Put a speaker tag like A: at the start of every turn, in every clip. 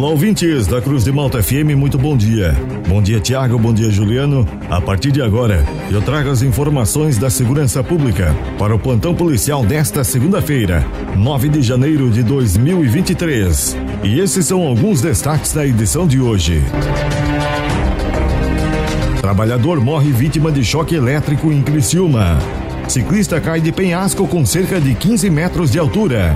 A: Olá, ouvintes da Cruz de Malta FM, muito bom dia. Bom dia, Tiago, bom dia, Juliano. A partir de agora, eu trago as informações da segurança pública para o plantão policial desta segunda-feira, 9 de janeiro de 2023. E esses são alguns destaques da edição de hoje. Trabalhador morre vítima de choque elétrico em Criciúma. Ciclista cai de penhasco com cerca de 15 metros de altura.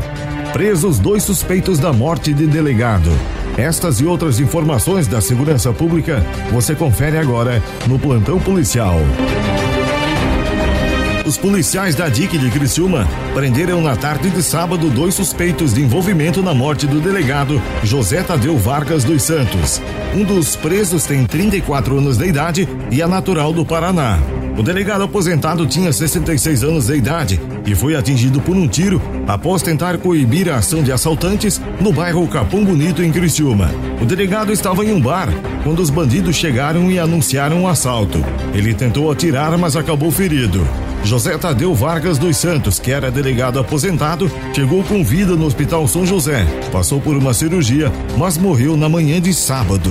A: Presos dois suspeitos da morte de delegado. Estas e outras informações da segurança pública você confere agora no Plantão Policial. Os policiais da DIC de Criciúma prenderam na tarde de sábado dois suspeitos de envolvimento na morte do delegado José Tadeu Vargas dos Santos. Um dos presos tem 34 anos de idade e é natural do Paraná. O delegado aposentado tinha 66 anos de idade e foi atingido por um tiro após tentar coibir a ação de assaltantes no bairro Capão Bonito, em Criciúma. O delegado estava em um bar quando os bandidos chegaram e anunciaram o um assalto. Ele tentou atirar, mas acabou ferido. José Tadeu Vargas dos Santos, que era delegado aposentado, chegou com vida no Hospital São José. Passou por uma cirurgia, mas morreu na manhã de sábado.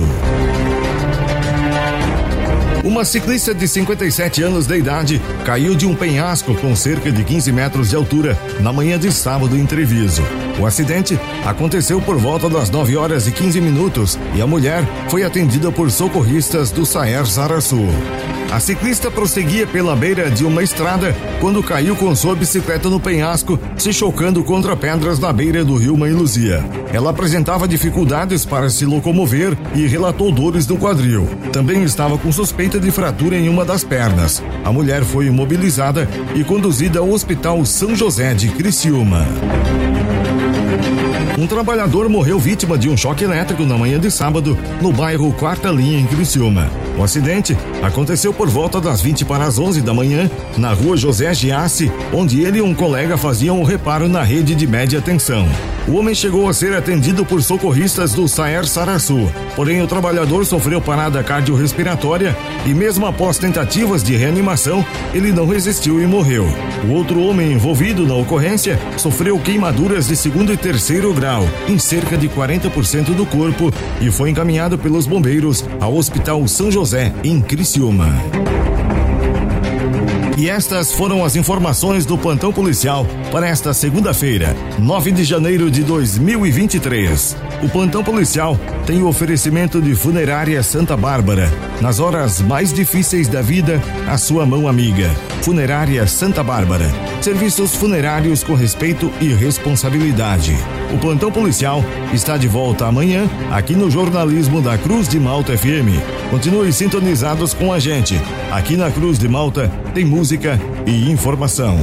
A: Uma ciclista de 57 anos de idade caiu de um penhasco com cerca de 15 metros de altura na manhã de sábado em Treviso. O acidente aconteceu por volta das 9 horas e 15 minutos e a mulher foi atendida por socorristas do Saer Saraçu. A ciclista prosseguia pela beira de uma estrada quando caiu com sua bicicleta no penhasco, se chocando contra pedras na beira do rio Mãe Luzia. Ela apresentava dificuldades para se locomover e relatou dores no quadril. Também estava com suspeita de fratura em uma das pernas. A mulher foi imobilizada e conduzida ao Hospital São José de Criciúma. Um trabalhador morreu vítima de um choque elétrico na manhã de sábado no bairro Quarta Linha, em Criciúma. O acidente aconteceu por volta das 20 para as 11 da manhã na rua José Giassi, onde ele e um colega faziam o reparo na rede de média tensão. O homem chegou a ser atendido por socorristas do Saer Saraçu, porém o trabalhador sofreu parada cardiorrespiratória e mesmo após tentativas de reanimação, ele não resistiu e morreu. O outro homem envolvido na ocorrência sofreu queimaduras de segundo e terceiro grau em cerca de 40% do corpo e foi encaminhado pelos bombeiros ao Hospital São José, em Criciúma. E estas foram as informações do plantão policial para esta segunda-feira, 9 de janeiro de 2023. O plantão policial tem o oferecimento de Funerária Santa Bárbara. Nas horas mais difíceis da vida, a sua mão amiga. Funerária Santa Bárbara. Serviços funerários com respeito e responsabilidade. O plantão policial está de volta amanhã aqui no jornalismo da Cruz de Malta FM. Continue sintonizados com a gente. Aqui na Cruz de Malta tem música e informação.